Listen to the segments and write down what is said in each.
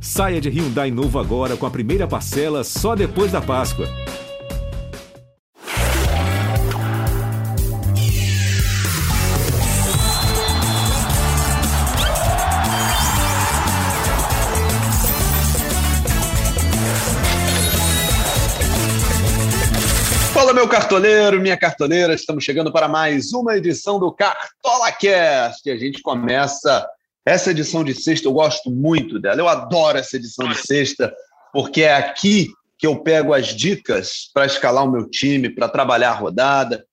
Saia de Hyundai novo agora com a primeira parcela só depois da Páscoa. Fala, meu cartoleiro, minha cartoleira, estamos chegando para mais uma edição do Cartola Cast. A gente começa essa edição de sexta, eu gosto muito dela, eu adoro essa edição de sexta, porque é aqui que eu pego as dicas para escalar o meu time, para trabalhar a rodada.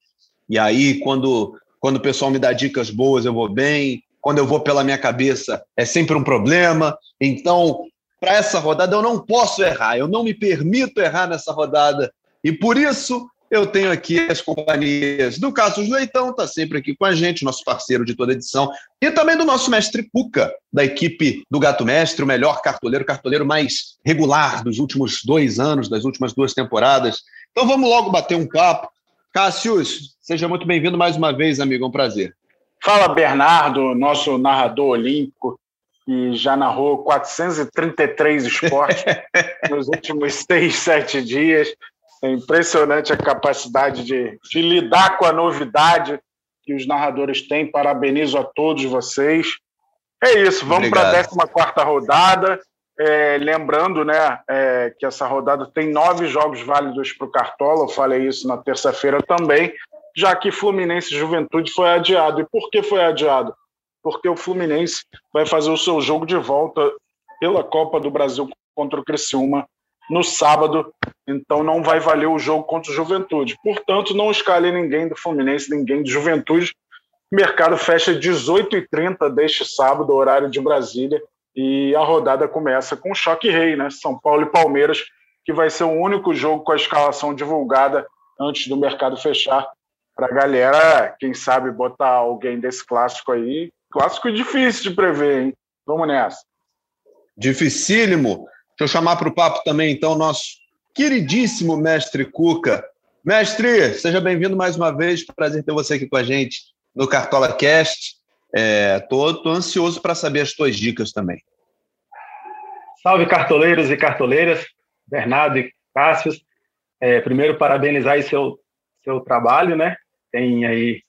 E aí, quando, quando o pessoal me dá dicas boas, eu vou bem. Quando eu vou pela minha cabeça, é sempre um problema. Então, para essa rodada, eu não posso errar, eu não me permito errar nessa rodada. E por isso, eu tenho aqui as companhias do Cassius Leitão, está sempre aqui com a gente, nosso parceiro de toda edição, e também do nosso mestre Cuca, da equipe do Gato Mestre, o melhor cartoleiro, cartoleiro mais regular dos últimos dois anos, das últimas duas temporadas. Então vamos logo bater um papo. Cassius, seja muito bem-vindo mais uma vez, amigo, é um prazer. Fala, Bernardo, nosso narrador olímpico, que já narrou 433 esportes nos últimos seis, sete dias. É impressionante a capacidade de, de lidar com a novidade que os narradores têm. Parabenizo a todos vocês. É isso, vamos para a 14 rodada. É, lembrando né, é, que essa rodada tem nove jogos válidos para o Cartola, eu falei isso na terça-feira também, já que Fluminense Juventude foi adiado. E por que foi adiado? Porque o Fluminense vai fazer o seu jogo de volta pela Copa do Brasil contra o Criciúma no sábado, então não vai valer o jogo contra o Juventude. Portanto, não escalei ninguém do Fluminense, ninguém de Juventude. O mercado fecha 18h30 deste sábado, horário de Brasília, e a rodada começa com choque rei, né? São Paulo e Palmeiras, que vai ser o único jogo com a escalação divulgada antes do mercado fechar. Para a galera, quem sabe, botar alguém desse clássico aí. Clássico difícil de prever, hein? Vamos nessa. Dificílimo. Deixa eu chamar para o papo também, então, nosso queridíssimo mestre Cuca. Mestre, seja bem-vindo mais uma vez. Prazer ter você aqui com a gente no Cartola Cast. É, ansioso para saber as tuas dicas também. Salve, cartoleiros e cartoleiras, Bernardo e Cássio. É, primeiro, parabenizar aí seu, seu trabalho, né? Tem aí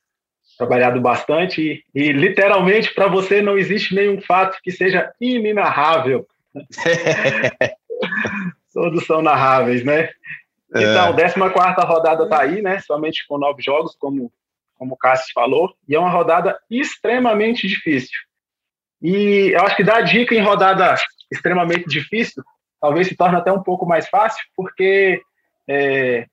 trabalhado bastante e, e literalmente, para você, não existe nenhum fato que seja inenarrável. Todos são narráveis, né? Então, é. 14 rodada está aí, né? Somente com nove jogos, como, como o Cássio falou, e é uma rodada extremamente difícil. E eu acho que dar dica em rodada extremamente difícil talvez se torne até um pouco mais fácil, porque é,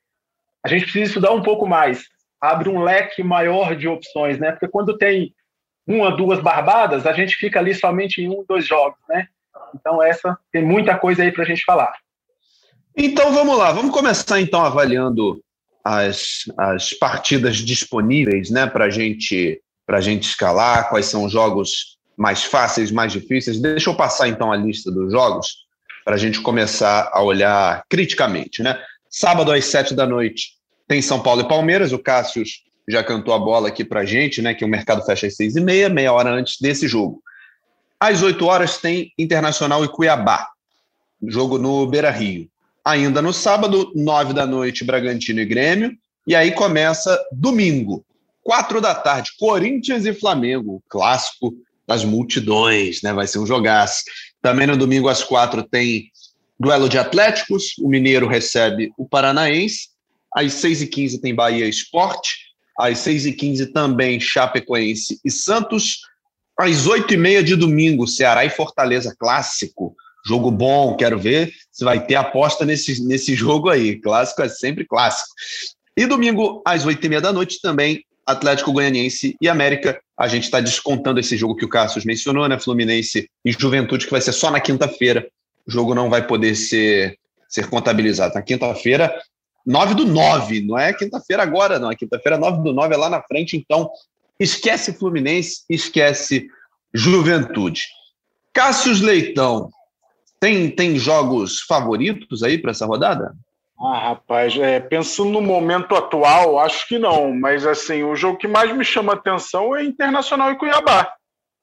a gente precisa estudar um pouco mais, abre um leque maior de opções, né? Porque quando tem uma, duas barbadas, a gente fica ali somente em um, dois jogos, né? Então, essa tem muita coisa aí para a gente falar. Então, vamos lá. Vamos começar, então, avaliando as, as partidas disponíveis né, para gente, a gente escalar, quais são os jogos mais fáceis, mais difíceis. Deixa eu passar, então, a lista dos jogos para a gente começar a olhar criticamente. Né? Sábado, às sete da noite, tem São Paulo e Palmeiras. O Cássio já cantou a bola aqui para a gente, né, que o mercado fecha às seis e meia, meia hora antes desse jogo. Às 8 horas tem Internacional e Cuiabá, jogo no Beira Rio. Ainda no sábado, 9 da noite, Bragantino e Grêmio. E aí começa domingo, 4 da tarde, Corinthians e Flamengo, clássico das multidões, né? Vai ser um jogaço. Também no domingo, às 4, tem duelo de Atléticos, o Mineiro recebe o Paranaense. Às 6h15 tem Bahia Esporte. Às 6h15 também Chapecoense e Santos. Às oito e meia de domingo, Ceará e Fortaleza clássico. Jogo bom, quero ver se vai ter aposta nesse, nesse jogo aí. Clássico é sempre clássico. E domingo, às oito e meia da noite, também Atlético Goianiense e América. A gente está descontando esse jogo que o Cassius mencionou, né? Fluminense e Juventude, que vai ser só na quinta-feira. O jogo não vai poder ser, ser contabilizado. Na quinta-feira, 9 do 9, não é quinta-feira agora, não. É quinta-feira, 9 do 9 é lá na frente. Então, Esquece Fluminense, esquece Juventude. Cássius Leitão, tem, tem jogos favoritos aí para essa rodada? Ah, rapaz, é, pensando no momento atual, acho que não, mas assim, o jogo que mais me chama atenção é Internacional e Cuiabá.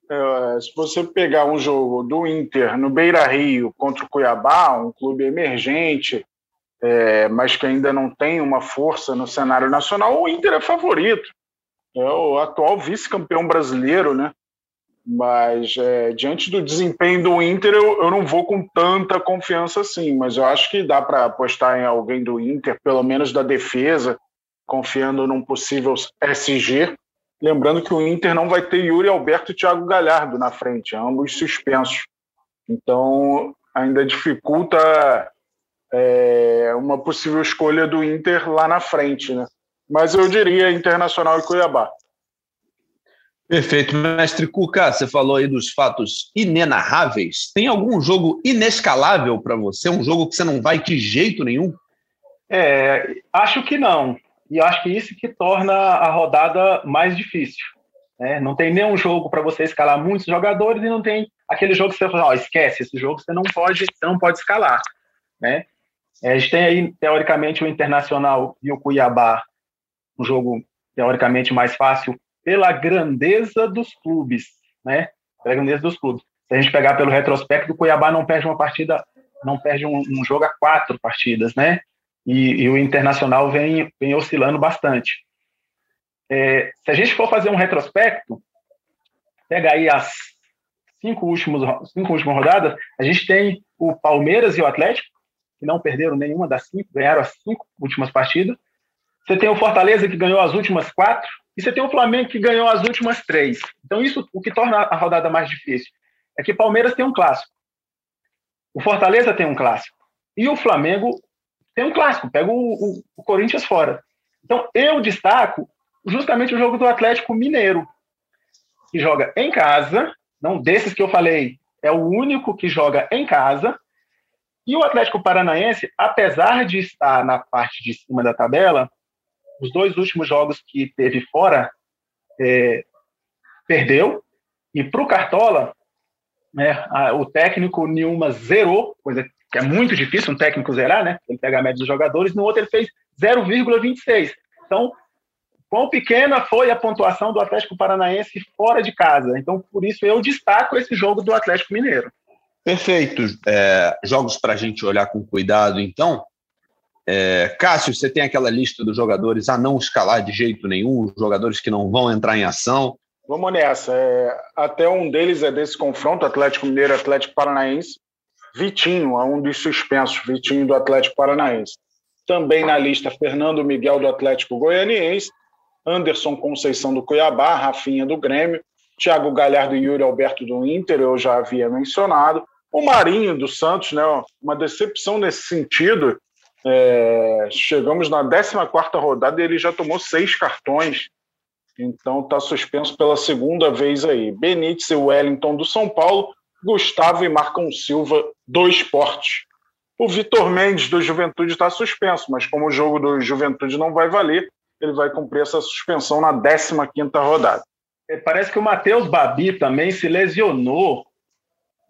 É, se você pegar um jogo do Inter no Beira Rio contra o Cuiabá, um clube emergente, é, mas que ainda não tem uma força no cenário nacional, o Inter é favorito. É o atual vice-campeão brasileiro, né? Mas é, diante do desempenho do Inter, eu, eu não vou com tanta confiança assim. Mas eu acho que dá para apostar em alguém do Inter, pelo menos da defesa, confiando num possível SG. Lembrando que o Inter não vai ter Yuri Alberto e Thiago Galhardo na frente, ambos suspensos. Então, ainda dificulta é, uma possível escolha do Inter lá na frente, né? Mas eu diria Internacional e Cuiabá. Perfeito, mestre Cuca. Você falou aí dos fatos inenarráveis. Tem algum jogo inescalável para você? Um jogo que você não vai de jeito nenhum? É, acho que não. E acho que isso que torna a rodada mais difícil. Né? Não tem nenhum jogo para você escalar muitos jogadores e não tem aquele jogo que você fala, oh, esquece, esse jogo você não pode, você não pode escalar. Né? É, a gente tem aí, teoricamente, o Internacional e o Cuiabá, um jogo teoricamente mais fácil pela grandeza dos clubes, né? Pela grandeza dos clubes. Se a gente pegar pelo retrospecto, o Cuiabá não perde uma partida, não perde um, um jogo a quatro partidas, né? E, e, o Internacional vem, vem oscilando bastante. É, se a gente for fazer um retrospecto, pega aí as cinco, últimos, cinco últimas rodadas, a gente tem o Palmeiras e o Atlético, que não perderam nenhuma das cinco, ganharam as cinco últimas partidas. Você tem o Fortaleza, que ganhou as últimas quatro, e você tem o Flamengo, que ganhou as últimas três. Então, isso o que torna a rodada mais difícil é que Palmeiras tem um clássico, o Fortaleza tem um clássico, e o Flamengo tem um clássico, pega o, o, o Corinthians fora. Então, eu destaco justamente o jogo do Atlético Mineiro, que joga em casa, não desses que eu falei, é o único que joga em casa, e o Atlético Paranaense, apesar de estar na parte de cima da tabela, os dois últimos jogos que teve fora, é, perdeu. E para o Cartola, né, a, o técnico Nilma zerou, coisa que é muito difícil um técnico zerar, né? Ele pega a média dos jogadores, no outro ele fez 0,26. Então, quão pequena foi a pontuação do Atlético Paranaense fora de casa. Então, por isso eu destaco esse jogo do Atlético Mineiro. Perfeito. É, jogos para a gente olhar com cuidado, então. É, Cássio, você tem aquela lista dos jogadores a não escalar de jeito nenhum, jogadores que não vão entrar em ação. Vamos nessa. É, até um deles é desse confronto, Atlético Mineiro Atlético Paranaense. Vitinho, é um dos suspensos, Vitinho do Atlético Paranaense. Também na lista, Fernando Miguel do Atlético Goianiense, Anderson Conceição do Cuiabá, Rafinha do Grêmio, Thiago Galhardo e Yuri Alberto do Inter, eu já havia mencionado. O Marinho do Santos, né, uma decepção nesse sentido. É, chegamos na 14 rodada e ele já tomou seis cartões, então está suspenso pela segunda vez aí. Benítez e Wellington do São Paulo, Gustavo e Marcão Silva do Esporte. O Vitor Mendes do Juventude está suspenso, mas como o jogo do Juventude não vai valer, ele vai cumprir essa suspensão na 15 rodada. É, parece que o Matheus Babi também se lesionou.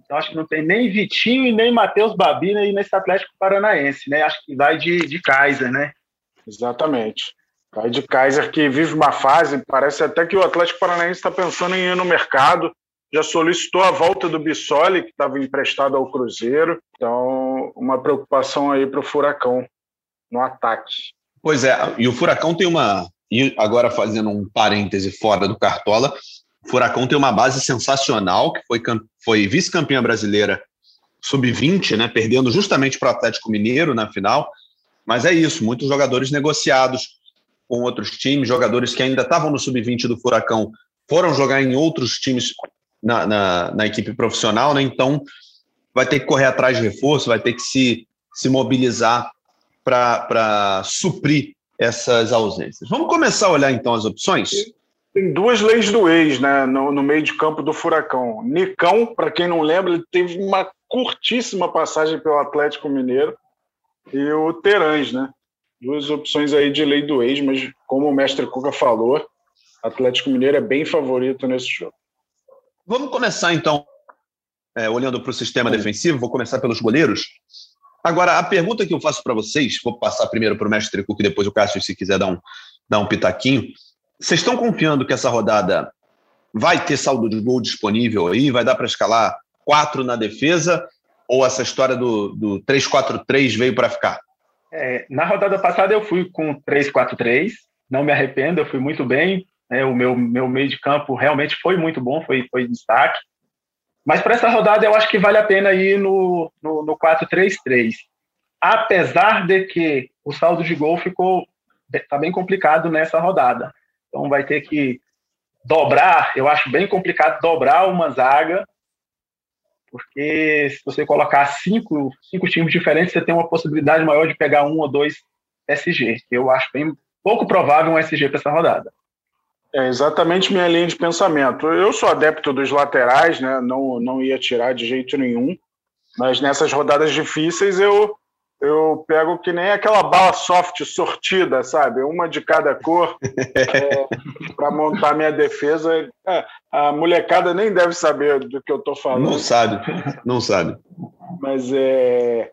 Então acho que não tem nem Vitinho e nem Matheus Babi aí nesse Atlético Paranaense, né? Acho que vai de, de Kaiser, né? Exatamente. Vai de Kaiser que vive uma fase, parece até que o Atlético Paranaense está pensando em ir no mercado, já solicitou a volta do Bissoli, que estava emprestado ao Cruzeiro. Então, uma preocupação aí para o Furacão no ataque. Pois é, e o Furacão tem uma, e agora fazendo um parêntese fora do Cartola, Furacão tem uma base sensacional, que foi, foi vice-campeã brasileira sub-20, né, perdendo justamente para o Atlético Mineiro na final. Mas é isso, muitos jogadores negociados com outros times, jogadores que ainda estavam no sub-20 do Furacão foram jogar em outros times na, na, na, equipe profissional, né? Então vai ter que correr atrás de reforço, vai ter que se, se mobilizar para suprir essas ausências. Vamos começar a olhar então as opções? Tem duas leis do ex né, no, no meio de campo do Furacão. Nicão, para quem não lembra, ele teve uma curtíssima passagem pelo Atlético Mineiro. E o Terãs, né? Duas opções aí de lei do ex, mas como o mestre Cuca falou, Atlético Mineiro é bem favorito nesse jogo. Vamos começar então, é, olhando para o sistema defensivo, vou começar pelos goleiros. Agora, a pergunta que eu faço para vocês, vou passar primeiro para o mestre Cuca e depois o Cássio, se quiser dar um, dar um pitaquinho. Vocês estão confiando que essa rodada vai ter saldo de gol disponível aí? Vai dar para escalar quatro na defesa? Ou essa história do, do 3-4-3 veio para ficar? É, na rodada passada eu fui com 3-4-3, não me arrependo, eu fui muito bem. Né, o meu, meu meio de campo realmente foi muito bom, foi, foi destaque. Mas para essa rodada eu acho que vale a pena ir no, no, no 4-3-3. Apesar de que o saldo de gol ficou tá bem complicado nessa rodada. Então vai ter que dobrar, eu acho bem complicado dobrar uma zaga, porque se você colocar cinco, cinco times diferentes, você tem uma possibilidade maior de pegar um ou dois SG. Eu acho bem pouco provável um SG para essa rodada. É exatamente minha linha de pensamento. Eu sou adepto dos laterais, né? Não, não ia tirar de jeito nenhum. Mas nessas rodadas difíceis eu eu pego que nem aquela bala soft sortida, sabe? Uma de cada cor é, para montar minha defesa. É, a molecada nem deve saber do que eu estou falando. Não sabe, não sabe. Mas é.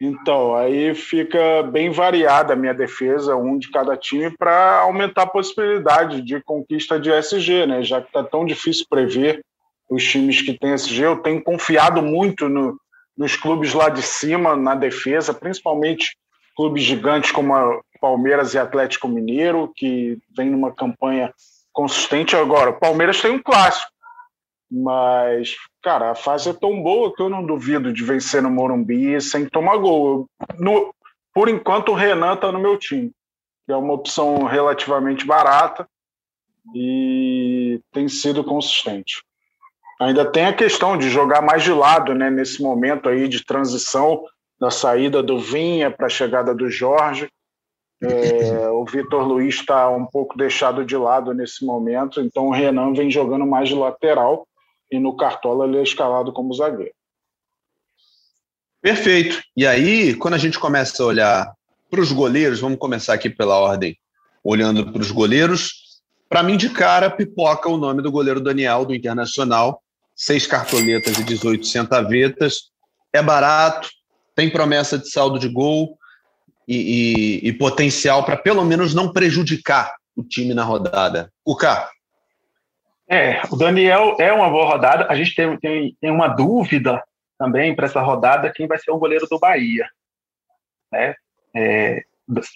Então, aí fica bem variada a minha defesa, um de cada time, para aumentar a possibilidade de conquista de SG, né? Já que está tão difícil prever os times que têm SG, eu tenho confiado muito no, nos clubes lá de cima na defesa, principalmente clubes gigantes como a Palmeiras e Atlético Mineiro, que vem numa campanha consistente agora. O Palmeiras tem um clássico, mas, cara, a fase é tão boa que eu não duvido de vencer no Morumbi sem tomar gol. No, por enquanto, o Renan está no meu time, que é uma opção relativamente barata e tem sido consistente. Ainda tem a questão de jogar mais de lado, né, nesse momento aí de transição da saída do Vinha para a chegada do Jorge. É, o Vitor Luiz está um pouco deixado de lado nesse momento, então o Renan vem jogando mais de lateral e no Cartola ele é escalado como zagueiro. Perfeito. E aí, quando a gente começa a olhar para os goleiros, vamos começar aqui pela ordem, olhando para os goleiros. Para mim, de cara, pipoca o nome do goleiro Daniel, do Internacional, seis cartoletas e 18 centavetas. É barato, tem promessa de saldo de gol e, e, e potencial para pelo menos não prejudicar o time na rodada. O K. É, o Daniel é uma boa rodada. A gente tem, tem, tem uma dúvida também para essa rodada quem vai ser o goleiro do Bahia. Né? É,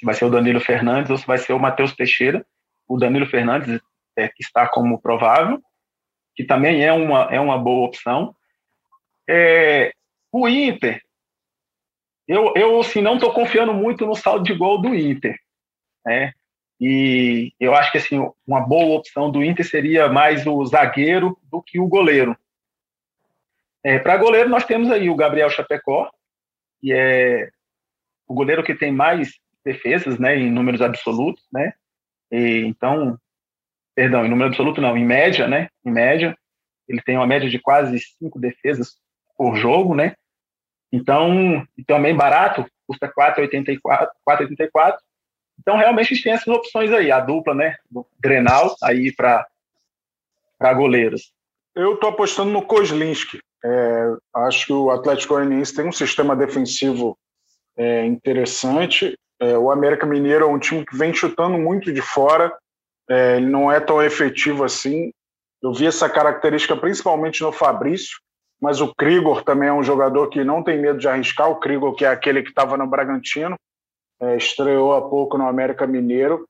vai ser o Danilo Fernandes ou se vai ser o Matheus Teixeira. O Danilo Fernandes é, está como provável que também é uma, é uma boa opção. É, o Inter, eu, eu assim, não estou confiando muito no saldo de gol do Inter. Né? E eu acho que assim, uma boa opção do Inter seria mais o zagueiro do que o goleiro. É, Para goleiro, nós temos aí o Gabriel Chapecó, que é o goleiro que tem mais defesas né, em números absolutos. Né? E, então, perdão, em número absoluto não, em média, né? Em média, ele tem uma média de quase cinco defesas por jogo, né? Então, e também barato, custa 4,84. Então, realmente, a gente tem essas opções aí, a dupla, né? Do Grenal, aí para goleiros. Eu estou apostando no Kozlinski. É, acho que o Atlético Goianiense tem um sistema defensivo é, interessante. É, o América Mineiro é um time que vem chutando muito de fora é, ele não é tão efetivo assim. Eu vi essa característica principalmente no Fabrício, mas o Krigor também é um jogador que não tem medo de arriscar. O Krigor, que é aquele que estava no Bragantino, é, estreou há pouco no América Mineiro.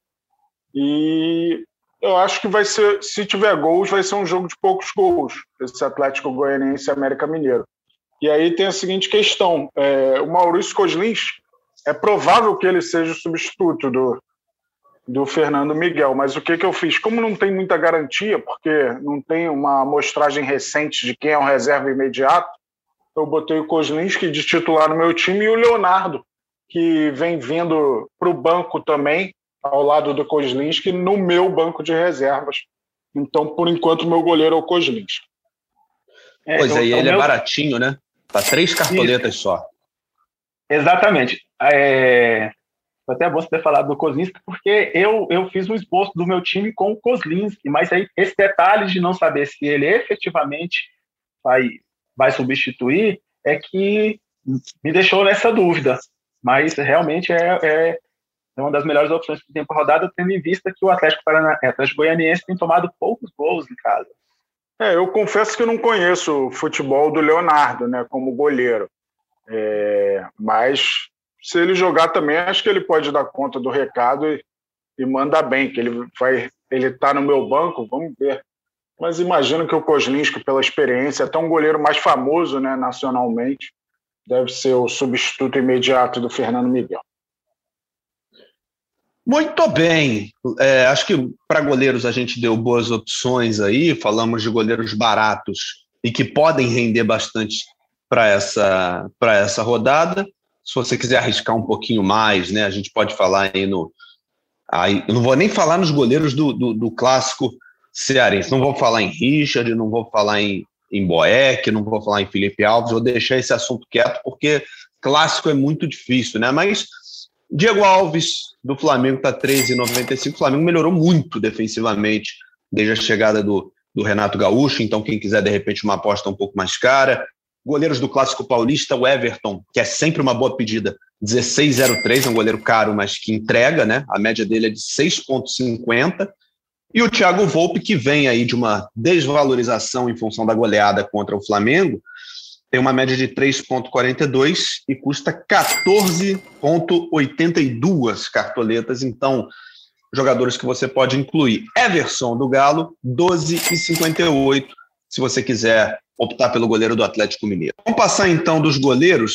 E eu acho que vai ser, se tiver gols, vai ser um jogo de poucos gols, esse Atlético Goianiense e América Mineiro. E aí tem a seguinte questão: é, o Maurício Coslins é provável que ele seja o substituto do, do Fernando Miguel. Mas o que, que eu fiz? Como não tem muita garantia, porque não tem uma amostragem recente de quem é o reserva imediato, eu botei o Kozlinski de titular no meu time e o Leonardo, que vem vindo para o banco também, ao lado do Kozlinski, no meu banco de reservas. Então, por enquanto, meu goleiro é o Kozlinski. É, pois aí, é, ele é meu... é baratinho, né? Tá três cartoletas Isso. só. Exatamente. É, foi até bom você ter falado do Kozlinski, porque eu, eu fiz um esboço do meu time com o Kozlinski, mas aí esse detalhe de não saber se ele efetivamente vai, vai substituir é que me deixou nessa dúvida. Mas realmente é, é, é uma das melhores opções que tem para rodada, tendo em vista que o Atlético, Parana, Atlético Goianiense tem tomado poucos gols em casa. É, eu confesso que não conheço o futebol do Leonardo, né, como goleiro. É, mas se ele jogar também, acho que ele pode dar conta do recado e, e manda bem, que ele vai, ele tá no meu banco, vamos ver. Mas imagino que o Kozlinski, pela experiência, é até um goleiro mais famoso, né, nacionalmente, deve ser o substituto imediato do Fernando Miguel. Muito bem. É, acho que para goleiros a gente deu boas opções aí. Falamos de goleiros baratos e que podem render bastante para essa, essa rodada. Se você quiser arriscar um pouquinho mais, né, a gente pode falar aí no. Aí, eu não vou nem falar nos goleiros do, do, do clássico cearense. Não vou falar em Richard, não vou falar em, em Boeck, não vou falar em Felipe Alves. Vou deixar esse assunto quieto, porque clássico é muito difícil, né? Mas Diego Alves, do Flamengo, está 13,95. O Flamengo melhorou muito defensivamente desde a chegada do, do Renato Gaúcho, então quem quiser, de repente, uma aposta um pouco mais cara. Goleiros do Clássico Paulista, o Everton, que é sempre uma boa pedida, 16,03, é um goleiro caro, mas que entrega, né? A média dele é de 6,50. E o Thiago Volpe, que vem aí de uma desvalorização em função da goleada contra o Flamengo, tem uma média de 3,42 e custa 14,82 cartoletas. Então, jogadores que você pode incluir. Everson do Galo, 12,58, se você quiser optar pelo goleiro do Atlético Mineiro. Vamos passar então dos goleiros.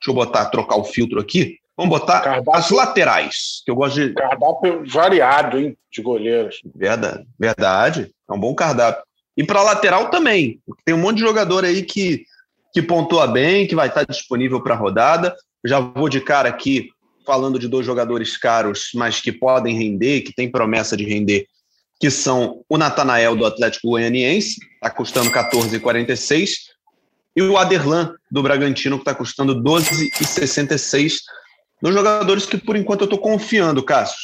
Deixa eu botar, trocar o filtro aqui. Vamos botar cardápio, as laterais, que eu gosto de. Cardápio variado, hein, de goleiros. Verdade, verdade. É um bom cardápio. E para lateral também. Tem um monte de jogador aí que que pontua bem, que vai estar disponível para a rodada. Já vou de cara aqui falando de dois jogadores caros, mas que podem render, que tem promessa de render, que são o Natanael do Atlético Goianiense, está custando 14,46, e o Aderlan do Bragantino, que está custando 12,66. Dos jogadores que, por enquanto, eu estou confiando, Cássio.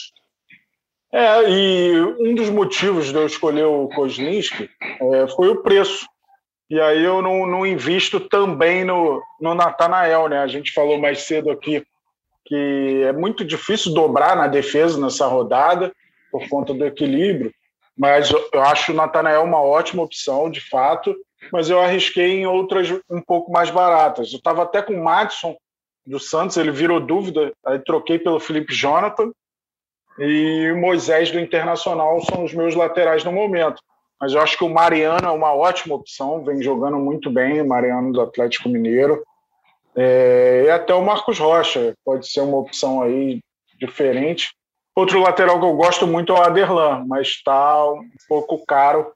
É, e um dos motivos de eu escolher o Kozlinski é, foi o preço. E aí eu não, não invisto também no, no Natanael, né? A gente falou mais cedo aqui que é muito difícil dobrar na defesa nessa rodada por conta do equilíbrio, mas eu acho o Natanael uma ótima opção, de fato, mas eu arrisquei em outras um pouco mais baratas. Eu estava até com o Madison do Santos, ele virou dúvida, aí troquei pelo Felipe Jonathan e o Moisés do Internacional são os meus laterais no momento. Mas eu acho que o Mariano é uma ótima opção, vem jogando muito bem, o Mariano do Atlético Mineiro. É, e até o Marcos Rocha pode ser uma opção aí diferente. Outro lateral que eu gosto muito é o Aderlan, mas está um pouco caro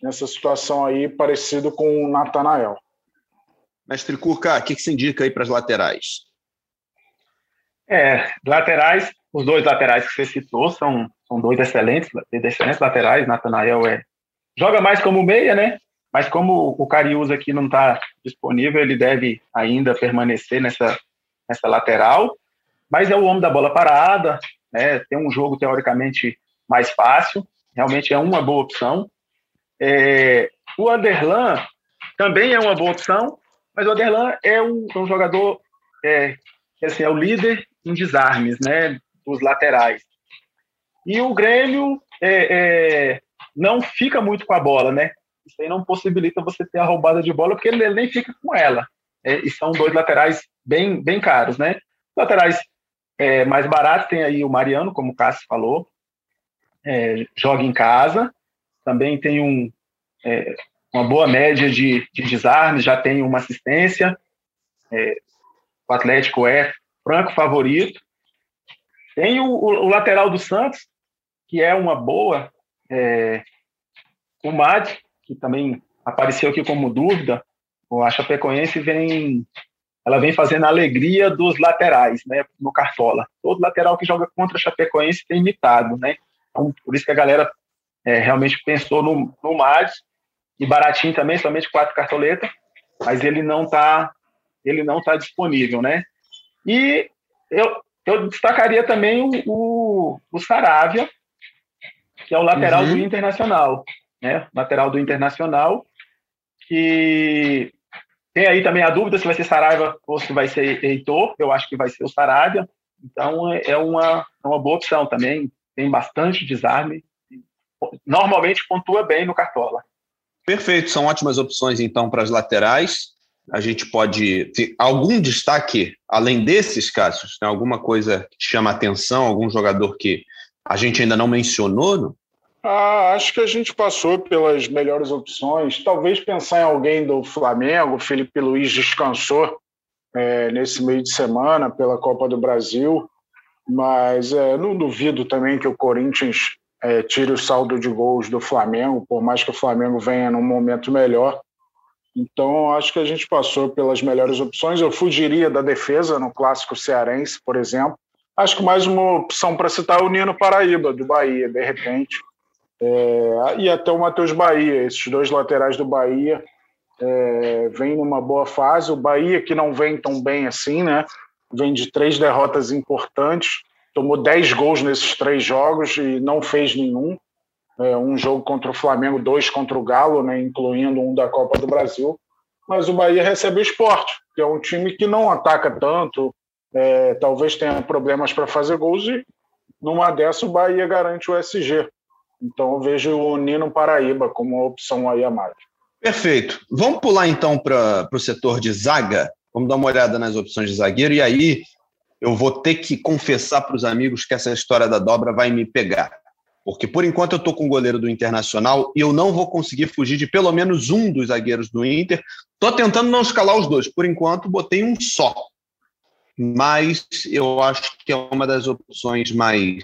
nessa situação aí, parecido com o Natanael. Mestre Curca, o que, que você indica aí para as laterais? É, laterais, os dois laterais que você citou são, são dois excelentes, excelentes laterais. Natanael é joga mais como meia, né? Mas como o Cariús aqui não está disponível, ele deve ainda permanecer nessa, nessa lateral. Mas é o homem da bola parada, né? Tem um jogo teoricamente mais fácil, realmente é uma boa opção. É, o Anderlan também é uma boa opção, mas o Anderlan é um, um jogador é, assim, é o líder em desarmes, né? Dos laterais. E o Grêmio é, é, não fica muito com a bola, né? Isso aí não possibilita você ter a roubada de bola, porque ele nem fica com ela. É, e são dois laterais bem, bem caros, né? Laterais é, mais baratos tem aí o Mariano, como o Cássio falou, é, joga em casa, também tem um, é, uma boa média de, de desarmes, já tem uma assistência. É, o Atlético é franco favorito. Tem o, o, o lateral do Santos, que é uma boa, é, o Mad, que também apareceu aqui como dúvida, a Chapecoense vem, ela vem fazendo a alegria dos laterais, né, no Cartola. Todo lateral que joga contra a Chapecoense tem imitado, né? Então, por isso que a galera é, realmente pensou no, no Mad, e baratinho também, somente quatro cartoletas, mas ele não está ele não tá disponível, né? E eu, eu destacaria também o, o, o Saravia, que é o lateral uhum. do Internacional, né? Lateral do Internacional, que tem aí também a dúvida se vai ser Saraiva ou se vai ser Heitor. Eu acho que vai ser o Saravia. Então é uma, é uma boa opção também. Tem bastante desarme. Normalmente pontua bem no Cartola. Perfeito, são ótimas opções então para as laterais. A gente pode. Algum destaque, além desses, Cássio? Tem alguma coisa que chama atenção? Algum jogador que a gente ainda não mencionou? Não? Ah, acho que a gente passou pelas melhores opções. Talvez pensar em alguém do Flamengo. O Felipe Luiz descansou é, nesse meio de semana pela Copa do Brasil, mas é, não duvido também que o Corinthians é, tire o saldo de gols do Flamengo, por mais que o Flamengo venha num momento melhor. Então, acho que a gente passou pelas melhores opções. Eu fugiria da defesa no clássico cearense, por exemplo. Acho que mais uma opção para citar é o Nino Paraíba, do Bahia, de repente. É, e até o Matheus Bahia, esses dois laterais do Bahia é, vem numa boa fase. O Bahia, que não vem tão bem assim, né? Vem de três derrotas importantes, tomou dez gols nesses três jogos e não fez nenhum. É, um jogo contra o Flamengo, dois contra o Galo, né, incluindo um da Copa do Brasil. Mas o Bahia recebe o esporte, que é um time que não ataca tanto, é, talvez tenha problemas para fazer gols e numa dessa o Bahia garante o SG. Então eu vejo o Nino Paraíba como uma opção aí a mais. Perfeito. Vamos pular então para o setor de zaga. Vamos dar uma olhada nas opções de zagueiro. E aí eu vou ter que confessar para os amigos que essa história da dobra vai me pegar. Porque por enquanto eu estou com o goleiro do Internacional e eu não vou conseguir fugir de pelo menos um dos zagueiros do Inter. Estou tentando não escalar os dois. Por enquanto, botei um só. Mas eu acho que é uma das opções mais,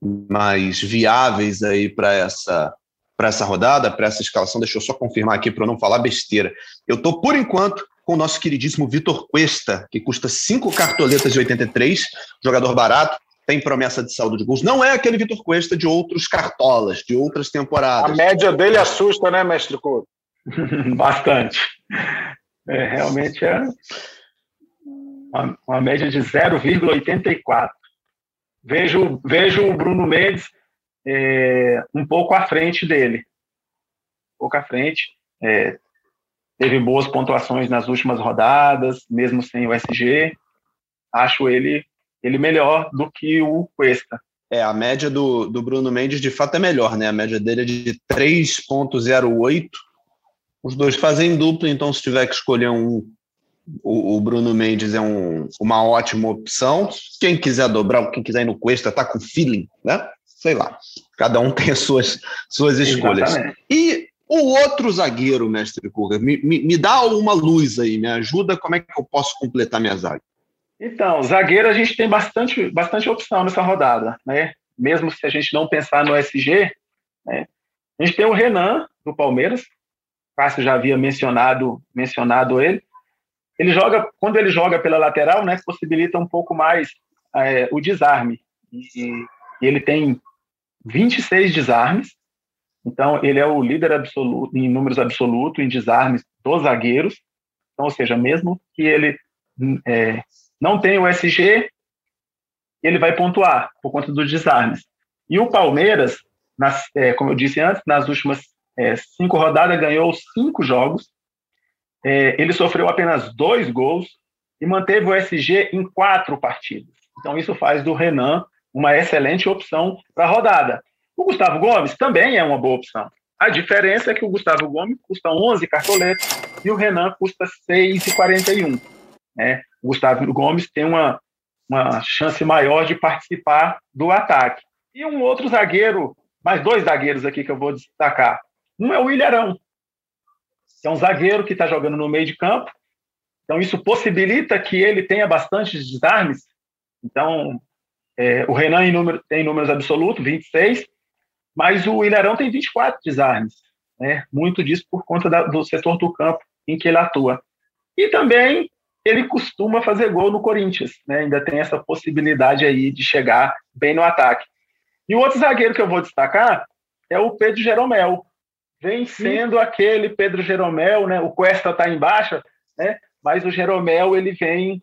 mais viáveis aí para essa para essa rodada, para essa escalação. Deixa eu só confirmar aqui para eu não falar besteira. Eu estou, por enquanto, com o nosso queridíssimo Vitor Cuesta, que custa cinco cartoletas de 83, jogador barato, tem promessa de saldo de gols. Não é aquele Vitor Cuesta de outros cartolas, de outras temporadas. A média dele assusta, né, mestre Couto? Bastante. É, realmente é uma, uma média de 0,84. Vejo, vejo o Bruno Mendes é, um pouco à frente dele. Um pouco à frente. É, teve boas pontuações nas últimas rodadas, mesmo sem o SG. Acho ele, ele melhor do que o Cuesta. É, a média do, do Bruno Mendes de fato é melhor, né? A média dele é de 3,08. Os dois fazem dupla, então se tiver que escolher um, o, o Bruno Mendes é um, uma ótima opção. Quem quiser dobrar, quem quiser ir no Cuesta, tá com feeling, né? sei lá. Cada um tem as suas, suas escolhas. Exatamente. E o outro zagueiro, mestre Kuga, me, me, me, dá uma luz aí, me ajuda, como é que eu posso completar minha zaga? Então, zagueiro a gente tem bastante, bastante opção nessa rodada, né? Mesmo se a gente não pensar no SG, né? A gente tem o Renan, do Palmeiras, Cássio já havia mencionado, mencionado ele. Ele joga, quando ele joga pela lateral, né, possibilita um pouco mais é, o desarme. E, e ele tem 26 desarmes. Então, ele é o líder absoluto em números absolutos em desarmes dos zagueiros. Então, ou seja, mesmo que ele é, não tenha o SG, ele vai pontuar por conta dos desarmes. E o Palmeiras, nas, é, como eu disse antes, nas últimas é, cinco rodadas ganhou cinco jogos. É, ele sofreu apenas dois gols e manteve o SG em quatro partidas. Então, isso faz do Renan uma excelente opção para a rodada. O Gustavo Gomes também é uma boa opção. A diferença é que o Gustavo Gomes custa 11 cartoletas e o Renan custa 6,41. Né? O Gustavo Gomes tem uma, uma chance maior de participar do ataque. E um outro zagueiro, mais dois zagueiros aqui que eu vou destacar. Um é o Ilharão, que é um zagueiro que está jogando no meio de campo. Então, isso possibilita que ele tenha bastantes desarmes. Então, é, o Renan em número, tem números absolutos, 26, mas o Ilharão tem 24 desarmes. Né? Muito disso por conta da, do setor do campo em que ele atua. E também ele costuma fazer gol no Corinthians. Né? Ainda tem essa possibilidade aí de chegar bem no ataque. E o outro zagueiro que eu vou destacar é o Pedro Jeromel. Vem sendo Sim. aquele Pedro Jeromel, né? O Cuesta está embaixo, né? Mas o Jeromel ele vem,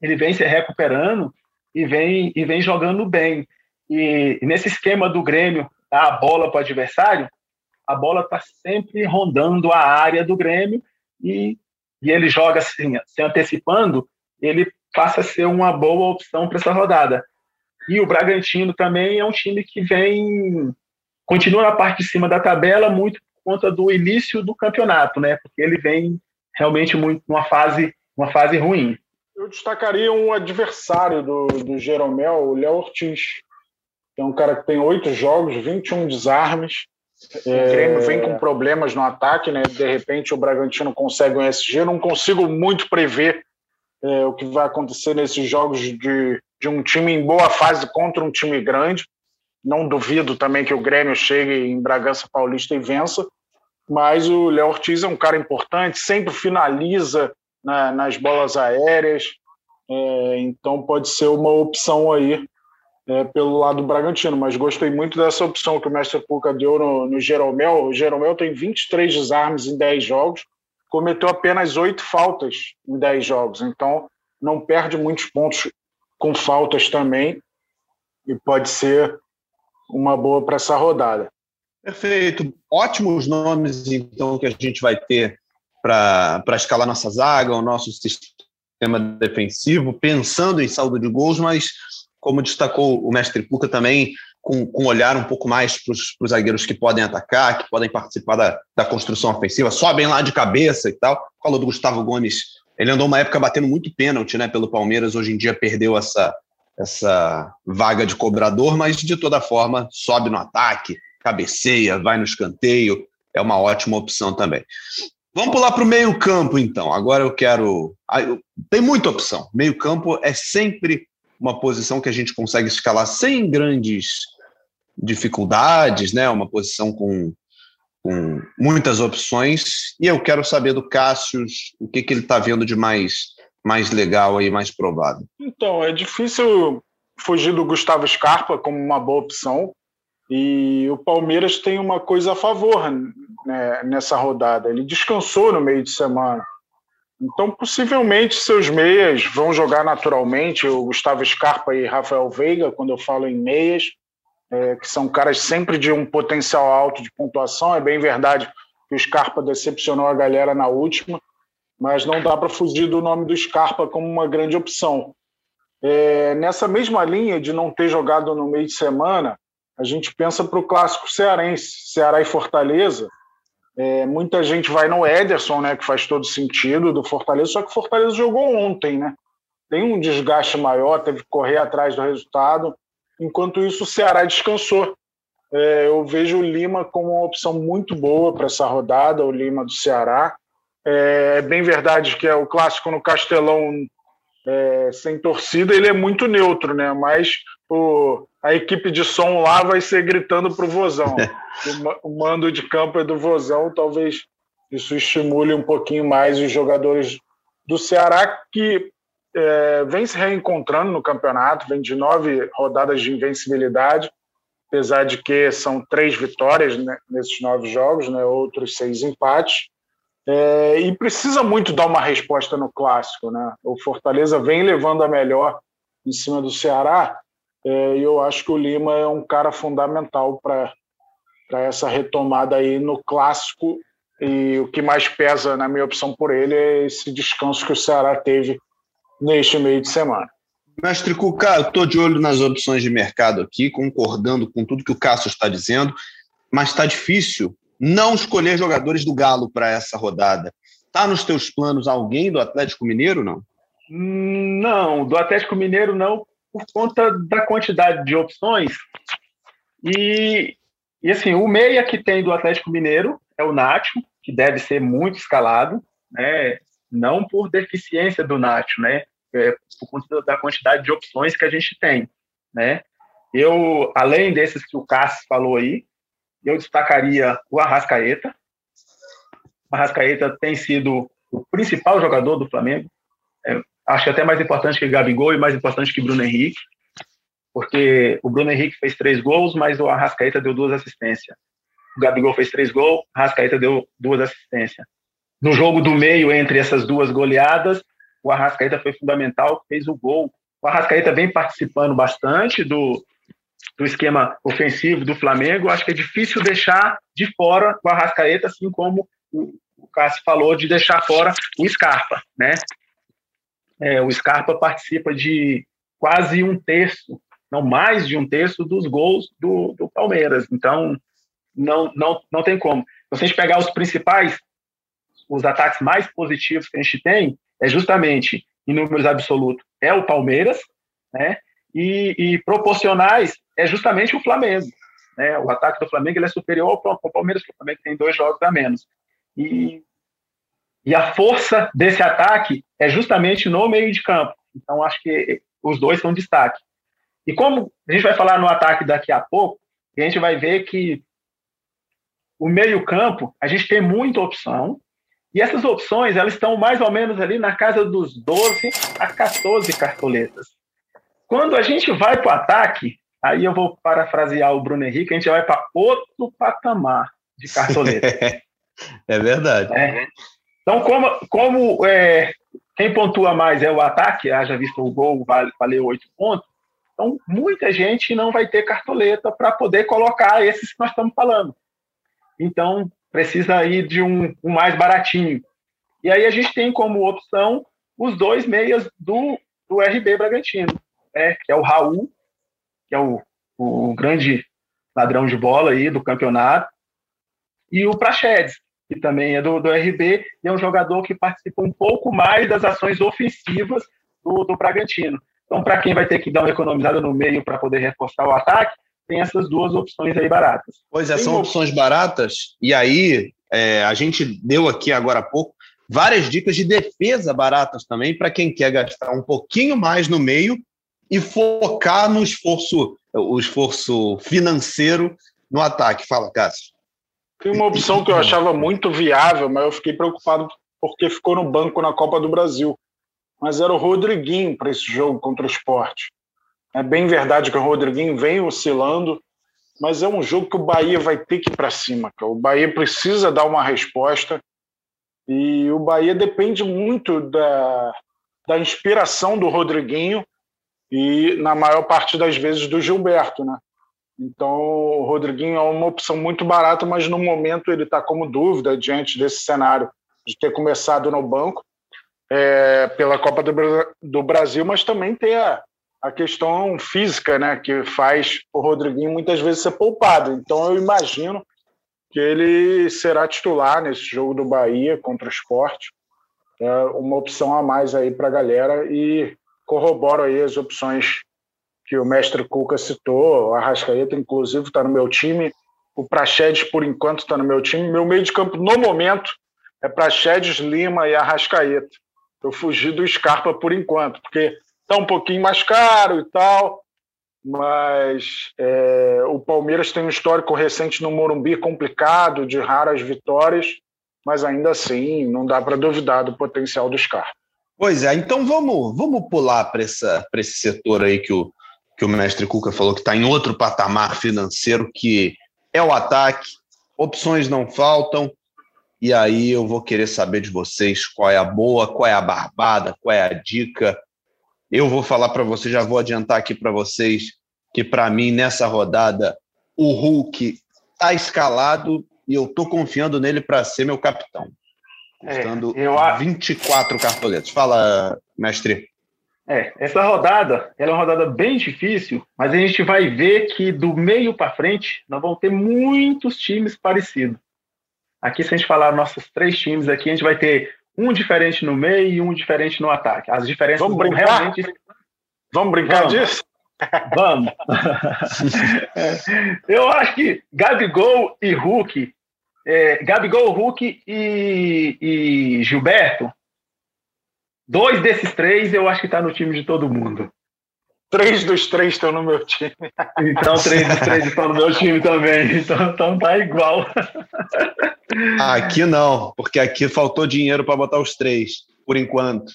ele vem se recuperando e vem, e vem jogando bem. E, e nesse esquema do Grêmio, dar a bola para o adversário, a bola está sempre rondando a área do Grêmio e, e ele joga assim, se antecipando, ele passa a ser uma boa opção para essa rodada. E o Bragantino também é um time que vem continua na parte de cima da tabela muito por conta do início do campeonato, né? Porque ele vem realmente muito numa fase, uma fase ruim. Eu destacaria um adversário do, do Jeromel, o Léo Ortiz, é um cara que tem oito jogos, 21 desarmes. É... O Grêmio vem com problemas no ataque, né? De repente o Bragantino consegue um SG. Eu não consigo muito prever é, o que vai acontecer nesses jogos de, de um time em boa fase contra um time grande. Não duvido também que o Grêmio chegue em Bragança Paulista e vença, mas o Léo Ortiz é um cara importante, sempre finaliza na, nas bolas aéreas, é, então pode ser uma opção aí é, pelo lado do Bragantino, mas gostei muito dessa opção que o Mestre Puca deu no, no Jeromel. O Jeromel tem 23 desarmes em 10 jogos, cometeu apenas 8 faltas em 10 jogos, então não perde muitos pontos com faltas também, e pode ser uma boa para essa rodada. Perfeito. Ótimos nomes, então, que a gente vai ter para escalar nossa zaga, o nosso sistema defensivo, pensando em saldo de gols, mas, como destacou o mestre Puca também, com, com olhar um pouco mais para os zagueiros que podem atacar, que podem participar da, da construção ofensiva, sobem lá de cabeça e tal. Falou do Gustavo Gomes, ele andou uma época batendo muito pênalti né, pelo Palmeiras, hoje em dia perdeu essa, essa vaga de cobrador, mas de toda forma sobe no ataque, cabeceia, vai no escanteio, é uma ótima opção também. Vamos pular para o meio-campo, então. Agora eu quero. Tem muita opção. Meio-campo é sempre uma posição que a gente consegue escalar sem grandes dificuldades, né? Uma posição com, com muitas opções. E eu quero saber do Cássio o que, que ele está vendo de mais mais legal aí, mais provável? Então, é difícil fugir do Gustavo Scarpa como uma boa opção. E o Palmeiras tem uma coisa a favor né, nessa rodada. Ele descansou no meio de semana. Então, possivelmente, seus meias vão jogar naturalmente. O Gustavo Scarpa e Rafael Veiga, quando eu falo em meias, é, que são caras sempre de um potencial alto de pontuação. É bem verdade que o Scarpa decepcionou a galera na última, mas não dá para fugir do nome do Scarpa como uma grande opção. É, nessa mesma linha de não ter jogado no meio de semana, a gente pensa para o clássico cearense, Ceará e Fortaleza. É, muita gente vai no Ederson, né, que faz todo sentido do Fortaleza, só que o Fortaleza jogou ontem, né? Tem um desgaste maior, teve que correr atrás do resultado. Enquanto isso, o Ceará descansou. É, eu vejo o Lima como uma opção muito boa para essa rodada, o Lima do Ceará. É, é bem verdade que é o clássico no Castelão é, sem torcida, ele é muito neutro, né? Mas o, a equipe de som lá vai ser gritando para o Vozão. o mando de campo é do Vozão, talvez isso estimule um pouquinho mais os jogadores do Ceará, que é, vem se reencontrando no campeonato, vem de nove rodadas de invencibilidade, apesar de que são três vitórias né, nesses nove jogos, né, outros seis empates. É, e precisa muito dar uma resposta no clássico, né? O Fortaleza vem levando a melhor em cima do Ceará, é, e eu acho que o Lima é um cara fundamental para essa retomada aí no clássico. E o que mais pesa, na minha opção por ele, é esse descanso que o Ceará teve neste meio de semana. Mestre Cuca, eu estou de olho nas opções de mercado aqui, concordando com tudo que o Cássio está dizendo, mas está difícil não escolher jogadores do Galo para essa rodada. Está nos teus planos alguém do Atlético Mineiro, não? Não, do Atlético Mineiro não, por conta da quantidade de opções. E, e assim, o meia que tem do Atlético Mineiro é o Nacho, que deve ser muito escalado, né? não por deficiência do Nacho, né? É por conta da quantidade de opções que a gente tem. Né? Eu, além desses que o Cássio falou aí, eu destacaria o Arrascaeta. O Arrascaeta tem sido o principal jogador do Flamengo. É, acho até mais importante que Gabigol e mais importante que Bruno Henrique, porque o Bruno Henrique fez três gols, mas o Arrascaeta deu duas assistências. O Gabigol fez três gols, o Arrascaeta deu duas assistências. No jogo do meio, entre essas duas goleadas, o Arrascaeta foi fundamental, fez o gol. O Arrascaeta vem participando bastante do, do esquema ofensivo do Flamengo, acho que é difícil deixar de fora o Arrascaeta, assim como o, Cássio falou de deixar fora o Scarpa, né? É, o Scarpa participa de quase um terço, não mais de um terço dos gols do, do Palmeiras, então não, não, não tem como. se a gente pegar os principais, os ataques mais positivos que a gente tem, é justamente, em números absolutos, é o Palmeiras, né? E, e proporcionais é justamente o Flamengo. Né? O ataque do Flamengo ele é superior ao Palmeiras, porque o Flamengo tem dois jogos a menos. E, e a força desse ataque é justamente no meio de campo. Então, acho que os dois são destaque. E como a gente vai falar no ataque daqui a pouco, a gente vai ver que o meio-campo, a gente tem muita opção, e essas opções, elas estão mais ou menos ali na casa dos 12 a 14 cartoletas. Quando a gente vai para o ataque, aí eu vou parafrasear o Bruno Henrique, a gente vai para outro patamar de cartoleta. é verdade. É. Então, como, como é, quem pontua mais é o ataque, haja visto o gol, vale, valeu oito pontos, então muita gente não vai ter cartoleta para poder colocar esses que nós estamos falando. Então, precisa ir de um, um mais baratinho. E aí a gente tem como opção os dois meias do, do RB Bragantino, né, que é o Raul, que é o, o grande ladrão de bola aí do campeonato, e o Praxedes, que também é do, do RB, e é um jogador que participa um pouco mais das ações ofensivas do, do Bragantino. Então, para quem vai ter que dar uma economizada no meio para poder reforçar o ataque, tem essas duas opções aí baratas. Pois é, são opções baratas, e aí é, a gente deu aqui agora há pouco várias dicas de defesa baratas também para quem quer gastar um pouquinho mais no meio e focar no esforço, o esforço financeiro no ataque. Fala, Cássio. Tem uma opção que eu achava muito viável, mas eu fiquei preocupado porque ficou no banco na Copa do Brasil. Mas era o Rodriguinho para esse jogo contra o esporte. É bem verdade que o Rodriguinho vem oscilando, mas é um jogo que o Bahia vai ter que ir para cima. O Bahia precisa dar uma resposta e o Bahia depende muito da, da inspiração do Rodriguinho e, na maior parte das vezes, do Gilberto. Né? Então, o Rodriguinho é uma opção muito barata, mas no momento ele está como dúvida diante desse cenário de ter começado no banco é, pela Copa do, do Brasil, mas também tem a, a questão física, né, que faz o Rodriguinho muitas vezes ser poupado. Então eu imagino que ele será titular nesse jogo do Bahia contra o Esporte. É uma opção a mais aí para a galera e corroboro aí as opções que o mestre Cuca citou. A Rascaeta, inclusive, está no meu time. O Praxedes, por enquanto, está no meu time. Meu meio de campo, no momento, é Praxedes, Lima e Arrascaeta. Eu fugi do Scarpa por enquanto, porque está um pouquinho mais caro e tal, mas é, o Palmeiras tem um histórico recente no Morumbi complicado, de raras vitórias, mas ainda assim não dá para duvidar do potencial do Scar. Pois é, então vamos, vamos pular para esse setor aí que o, que o mestre Cuca falou que está em outro patamar financeiro, que é o ataque, opções não faltam, e aí eu vou querer saber de vocês qual é a boa, qual é a barbada, qual é a dica, eu vou falar para vocês, já vou adiantar aqui para vocês que para mim nessa rodada o Hulk está escalado e eu estou confiando nele para ser meu capitão. Custando é, eu... 24 cartoletas. Fala, mestre. É, essa rodada ela é uma rodada bem difícil, mas a gente vai ver que do meio para frente nós vamos ter muitos times parecidos. Aqui, se a gente falar nossos três times aqui, a gente vai ter um diferente no meio e um diferente no ataque. As diferenças Vamos brincar? realmente. Vamos brincar Vamos. disso? Vamos. eu acho que Gabigol e Hulk, é, Gabigol, Hulk e, e Gilberto, dois desses três eu acho que está no time de todo mundo. Três dos três estão no meu time. Então, três dos três estão no meu time também. Então, então tá igual. Aqui não, porque aqui faltou dinheiro para botar os três, por enquanto.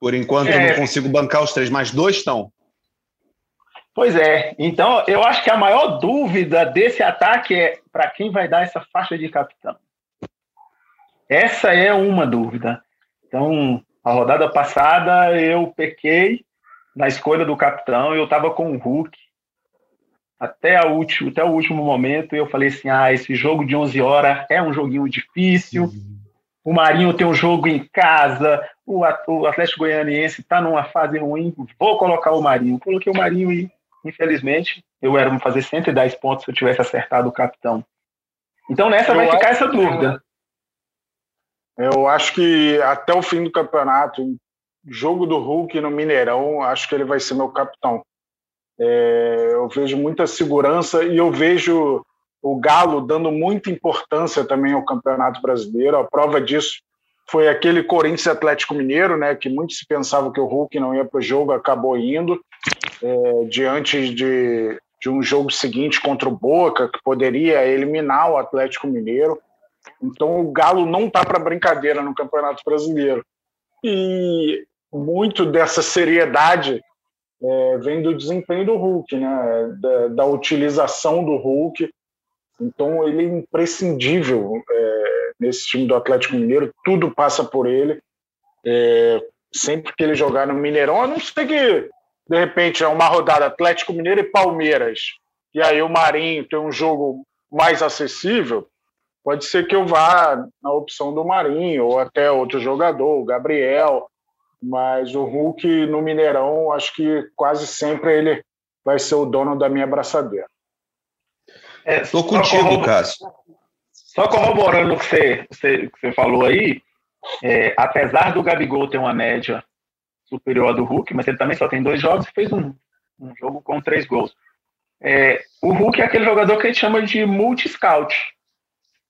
Por enquanto é. eu não é. consigo bancar os três, mas dois estão. Pois é. Então, eu acho que a maior dúvida desse ataque é para quem vai dar essa faixa de capitão. Essa é uma dúvida. Então, a rodada passada eu pequei na escolha do capitão, eu estava com o Hulk até, a último, até o último momento, eu falei assim: ah, esse jogo de 11 horas é um joguinho difícil. Uhum. O Marinho tem um jogo em casa, o, o Atlético Goianiense está numa fase ruim, vou colocar o Marinho. Coloquei o Marinho e, infelizmente, eu era fazer 110 pontos se eu tivesse acertado o capitão. Então nessa eu vai ficar essa dúvida. Eu acho que até o fim do campeonato, jogo do Hulk no Mineirão, acho que ele vai ser meu capitão. É, eu vejo muita segurança e eu vejo o Galo dando muita importância também ao Campeonato Brasileiro. A prova disso foi aquele Corinthians Atlético Mineiro, né, que muitos se pensavam que o Hulk não ia para o jogo, acabou indo, é, diante de, de um jogo seguinte contra o Boca, que poderia eliminar o Atlético Mineiro. Então o Galo não está para brincadeira no Campeonato Brasileiro. E muito dessa seriedade é, vem do desempenho do Hulk, né? Da, da, utilização do Hulk. Então ele é imprescindível é, nesse time do Atlético Mineiro, tudo passa por ele. É, sempre que ele jogar no Mineirão, a não ser que de repente é uma rodada Atlético Mineiro e Palmeiras, e aí o Marinho tem um jogo mais acessível, pode ser que eu vá na opção do Marinho ou até outro jogador, o Gabriel, mas o Hulk no Mineirão, acho que quase sempre ele vai ser o dono da minha braçadeira. Estou é, contigo, Cássio. Só corroborando o que você, você, que você falou aí, é, apesar do Gabigol ter uma média superior à do Hulk, mas ele também só tem dois jogos e fez um, um jogo com três gols. É, o Hulk é aquele jogador que a gente chama de multi-scout.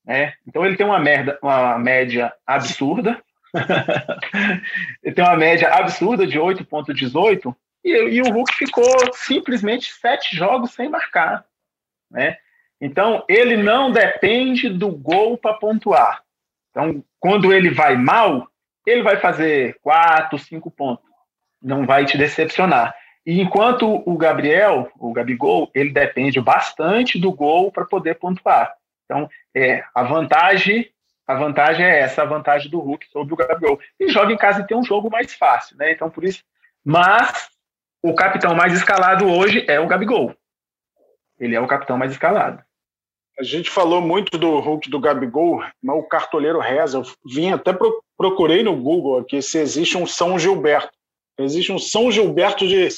Né? Então ele tem uma, merda, uma média absurda, ele tem uma média absurda de 8,18 e, e, o Hulk ficou simplesmente sete jogos sem marcar. Né? Então, ele não depende do gol para pontuar. Então, quando ele vai mal, ele vai fazer quatro, cinco pontos. Não vai te decepcionar. E enquanto o Gabriel, o Gabigol, ele depende bastante do gol para poder pontuar. Então, é, a vantagem a vantagem é essa, a vantagem do Hulk sobre o Gabigol. E joga em casa e tem um jogo mais fácil, né? Então, por isso. Mas o capitão mais escalado hoje é o Gabigol. Ele é o capitão mais escalado. A gente falou muito do Hulk do Gabigol, mas o cartoleiro reza. Eu vim até pro, procurei no Google aqui se existe um São Gilberto. Existe um São Gilberto de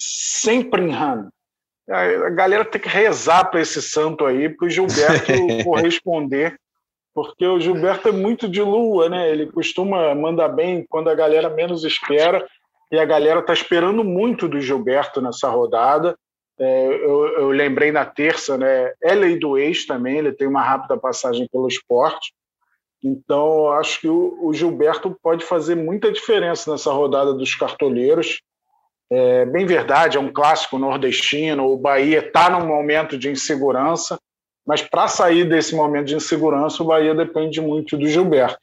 Sempringham. A galera tem que rezar para esse santo aí, para o Gilberto corresponder porque o Gilberto é muito de lua, né? Ele costuma mandar bem quando a galera menos espera, e a galera está esperando muito do Gilberto nessa rodada. É, eu, eu, lembrei na terça, né? É lei do ex também, ele tem uma rápida passagem pelo esporte. Então, acho que o, Gilberto pode fazer muita diferença nessa rodada dos cartoleiros. É bem verdade, é um clássico nordestino. O Bahia está num momento de insegurança mas para sair desse momento de insegurança, o Bahia depende muito do Gilberto.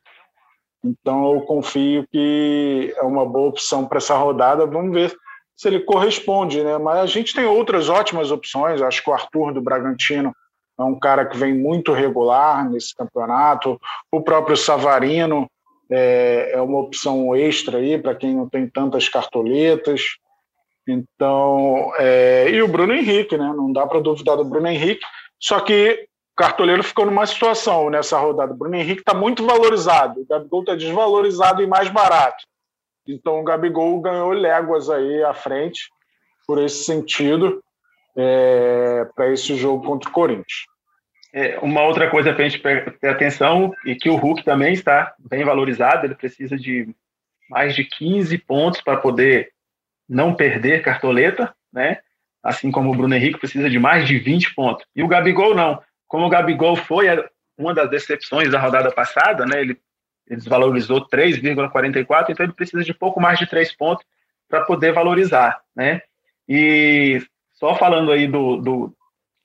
Então eu confio que é uma boa opção para essa rodada. Vamos ver se ele corresponde, né? Mas a gente tem outras ótimas opções. Acho que o Arthur do Bragantino é um cara que vem muito regular nesse campeonato. O próprio Savarino é, é uma opção extra aí para quem não tem tantas cartoletas. Então, é, e o Bruno Henrique, né? Não dá para duvidar do Bruno Henrique. Só que o cartoleiro ficou numa situação nessa rodada. O Bruno Henrique está muito valorizado, o Gabigol está desvalorizado e mais barato. Então o Gabigol ganhou léguas aí à frente por esse sentido é, para esse jogo contra o Corinthians. É, uma outra coisa para a gente ter atenção e que o Hulk também está bem valorizado, ele precisa de mais de 15 pontos para poder não perder cartoleta, né? assim como o Bruno Henrique precisa de mais de 20 pontos. E o Gabigol não. Como o Gabigol foi uma das decepções da rodada passada, né? Ele, ele desvalorizou 3,44, então ele precisa de pouco mais de 3 pontos para poder valorizar, né? E só falando aí do, do,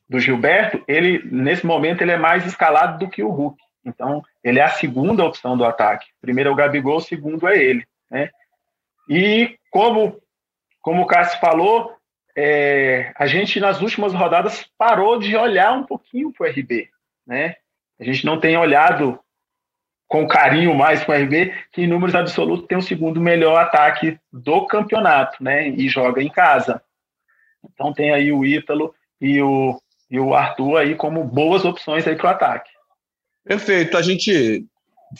do Gilberto, ele nesse momento ele é mais escalado do que o Hulk. Então, ele é a segunda opção do ataque. Primeiro é o Gabigol, o segundo é ele, né? E como como o Cássio falou, é, a gente nas últimas rodadas parou de olhar um pouquinho para o RB, né? A gente não tem olhado com carinho mais para o RB, que em números absolutos tem o segundo melhor ataque do campeonato, né? E joga em casa. Então tem aí o Ítalo e o, e o Arthur aí como boas opções aí para o ataque. Perfeito. A gente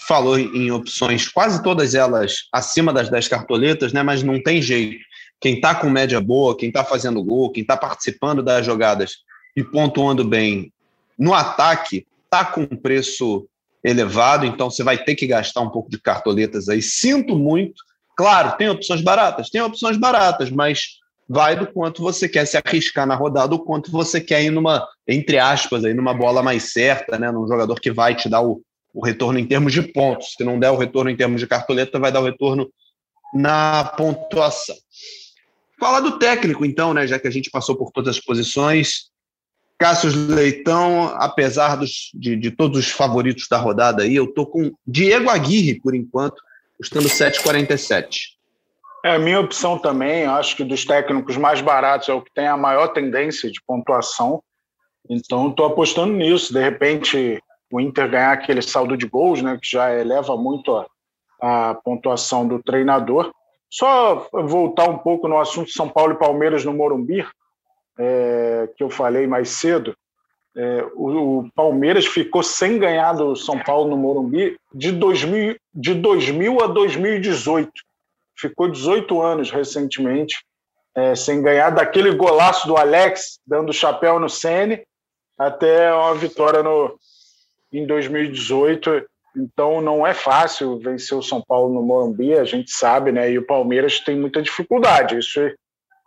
falou em opções, quase todas elas acima das 10 cartoletas, né? Mas não tem jeito quem está com média boa, quem está fazendo gol, quem está participando das jogadas e pontuando bem no ataque, está com um preço elevado, então você vai ter que gastar um pouco de cartoletas aí. Sinto muito. Claro, tem opções baratas, tem opções baratas, mas vai do quanto você quer se arriscar na rodada, o quanto você quer ir numa, entre aspas, aí, numa bola mais certa, né? Num jogador que vai te dar o, o retorno em termos de pontos. Se não der o retorno em termos de cartoleta, vai dar o retorno na pontuação. Falar do técnico, então, né? Já que a gente passou por todas as posições. Cássio Leitão, apesar dos, de, de, todos os favoritos da rodada aí, eu tô com Diego Aguirre, por enquanto, custando 7,47. É a minha opção também, acho que dos técnicos mais baratos é o que tem a maior tendência de pontuação. Então, estou apostando nisso. De repente, o Inter ganhar aquele saldo de gols, né, que já eleva muito a, a pontuação do treinador. Só voltar um pouco no assunto São Paulo e Palmeiras no Morumbi, é, que eu falei mais cedo. É, o, o, Palmeiras ficou sem ganhar do São Paulo no Morumbi de 2000, de 2000 a 2018. Ficou 18 anos recentemente é, sem ganhar daquele golaço do Alex dando chapéu no Sene até uma vitória no, em 2018. Então não é fácil vencer o São Paulo no Morumbi, a gente sabe, né? E o Palmeiras tem muita dificuldade. Isso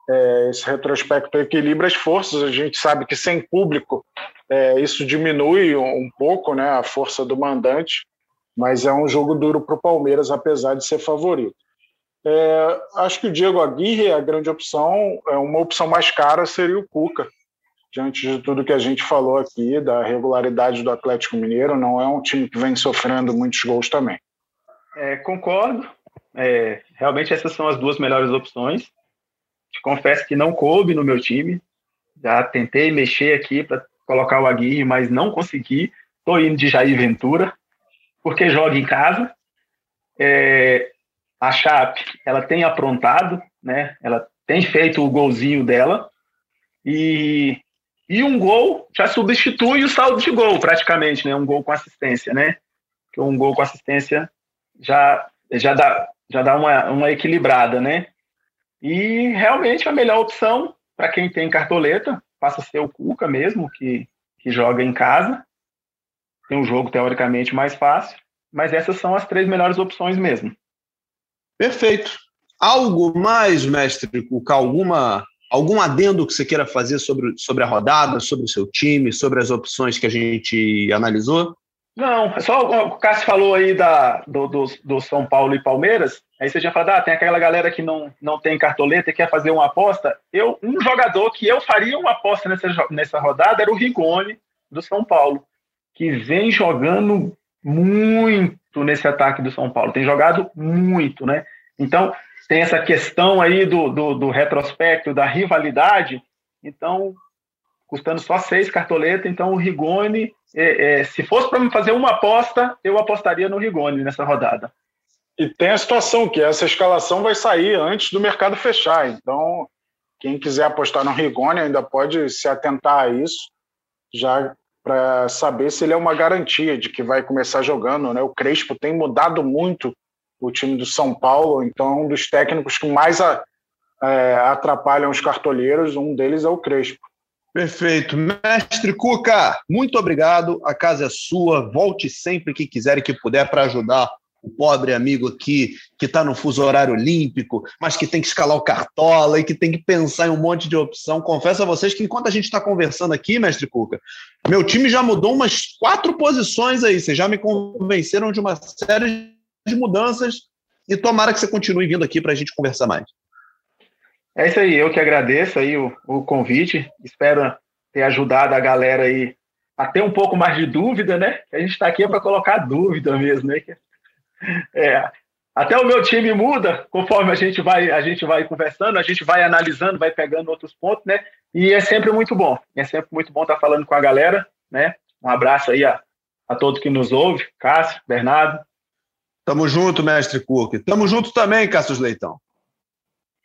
é, esse retrospecto equilibra as forças. A gente sabe que sem público é, isso diminui um pouco, né? A força do mandante, mas é um jogo duro para o Palmeiras, apesar de ser favorito. É, acho que o Diego Aguirre é a grande opção. É uma opção mais cara seria o Cuca diante de tudo que a gente falou aqui, da regularidade do Atlético Mineiro, não é um time que vem sofrendo muitos gols também. É, concordo. É, realmente essas são as duas melhores opções. Te confesso que não coube no meu time. Já tentei mexer aqui para colocar o Aguirre, mas não consegui. Estou indo de Jair Ventura, porque joga em casa. É, a Chape, ela tem aprontado, né? Ela tem feito o golzinho dela. E e um gol já substitui o saldo de gol, praticamente, né? Um gol com assistência, né? Porque um gol com assistência já, já dá, já dá uma, uma equilibrada, né? E realmente a melhor opção para quem tem cartoleta passa a ser o Cuca mesmo, que, que joga em casa. Tem um jogo teoricamente mais fácil, mas essas são as três melhores opções mesmo. Perfeito. Algo mais, mestre Cuca? Alguma Algum adendo que você queira fazer sobre, sobre a rodada, sobre o seu time, sobre as opções que a gente analisou? Não, é só o Cássio falou aí da, do, do, do, São Paulo e Palmeiras, aí você já falou, ah, tem aquela galera que não, não tem cartoleta e quer fazer uma aposta. Eu, um jogador que eu faria uma aposta nessa, nessa rodada era o Rigoni, do São Paulo, que vem jogando muito nesse ataque do São Paulo, tem jogado muito, né? Então, tem essa questão aí do, do, do retrospecto, da rivalidade, então, custando só seis cartoletas, então o Rigoni, é, é, se fosse para me fazer uma aposta, eu apostaria no Rigoni nessa rodada. E tem a situação que essa escalação vai sair antes do mercado fechar, então quem quiser apostar no Rigoni ainda pode se atentar a isso, já para saber se ele é uma garantia de que vai começar jogando. Né? O Crespo tem mudado muito o time do São Paulo, então é um dos técnicos que mais a, é, atrapalham os cartoleiros, um deles é o Crespo. Perfeito. Mestre Cuca, muito obrigado. A casa é sua. Volte sempre que quiser e que puder para ajudar o pobre amigo aqui que está no fuso horário olímpico, mas que tem que escalar o cartola e que tem que pensar em um monte de opção. Confesso a vocês que enquanto a gente está conversando aqui, mestre Cuca, meu time já mudou umas quatro posições aí. Vocês já me convenceram de uma série de mudanças e tomara que você continue vindo aqui para a gente conversar mais. É isso aí, eu que agradeço aí o, o convite, espero ter ajudado a galera aí a ter um pouco mais de dúvida, né? A gente está aqui para colocar dúvida mesmo, né? É, até o meu time muda conforme a gente vai a gente vai conversando, a gente vai analisando, vai pegando outros pontos, né? E é sempre muito bom, é sempre muito bom estar tá falando com a galera, né? Um abraço aí a, a todos que nos ouvem, Cássio, Bernardo, Tamo junto, mestre Cook. Tamo junto também, Cassius Leitão.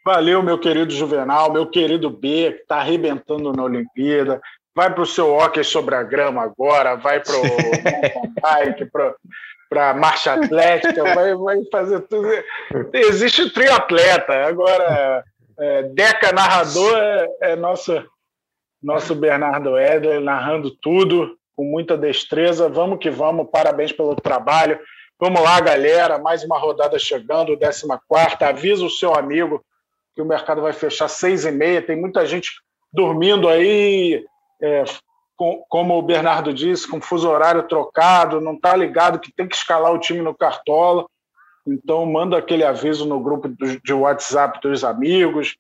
Valeu, meu querido Juvenal, meu querido B, que está arrebentando na Olimpíada. Vai para o seu hockey sobre a grama agora, vai para o bike, para marcha atlética, vai, vai fazer tudo. Existe triatleta. Agora, é, Deca narrador é, é nosso, nosso Bernardo Eder narrando tudo. com muita destreza. Vamos que vamos, parabéns pelo trabalho. Vamos lá, galera, mais uma rodada chegando, 14 Avisa o seu amigo que o mercado vai fechar seis e meia. Tem muita gente dormindo aí, é, com, como o Bernardo disse, com fuso horário trocado, não está ligado que tem que escalar o time no Cartola. Então, manda aquele aviso no grupo de WhatsApp dos amigos,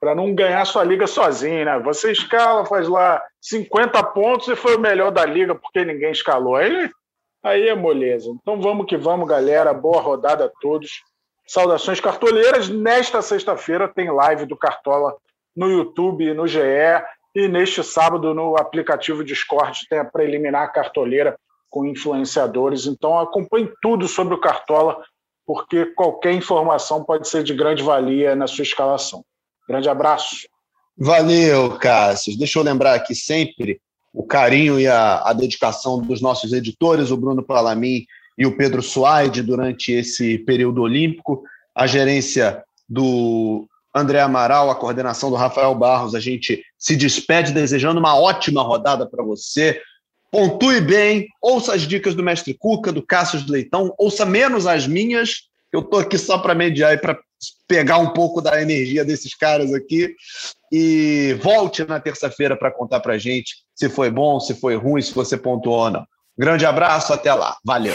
para não ganhar sua liga sozinho, né? Você escala, faz lá 50 pontos e foi o melhor da liga porque ninguém escalou. Aí, aí é moleza. Então vamos que vamos, galera. Boa rodada a todos. Saudações cartoleiras. Nesta sexta-feira tem live do Cartola no YouTube, no GE e neste sábado no aplicativo Discord tem a preliminar cartoleira com influenciadores. Então acompanhe tudo sobre o Cartola, porque qualquer informação pode ser de grande valia na sua escalação. Grande abraço. Valeu, Cássio. Deixa eu lembrar aqui sempre o carinho e a, a dedicação dos nossos editores, o Bruno Palamin e o Pedro Suaide, durante esse período olímpico, a gerência do André Amaral, a coordenação do Rafael Barros. A gente se despede desejando uma ótima rodada para você. Pontue bem, ouça as dicas do Mestre Cuca, do Cássio Leitão, ouça menos as minhas. Eu estou aqui só para mediar e para pegar um pouco da energia desses caras aqui e volte na terça-feira para contar para gente se foi bom, se foi ruim, se você pontuou ou não. Grande abraço, até lá. Valeu.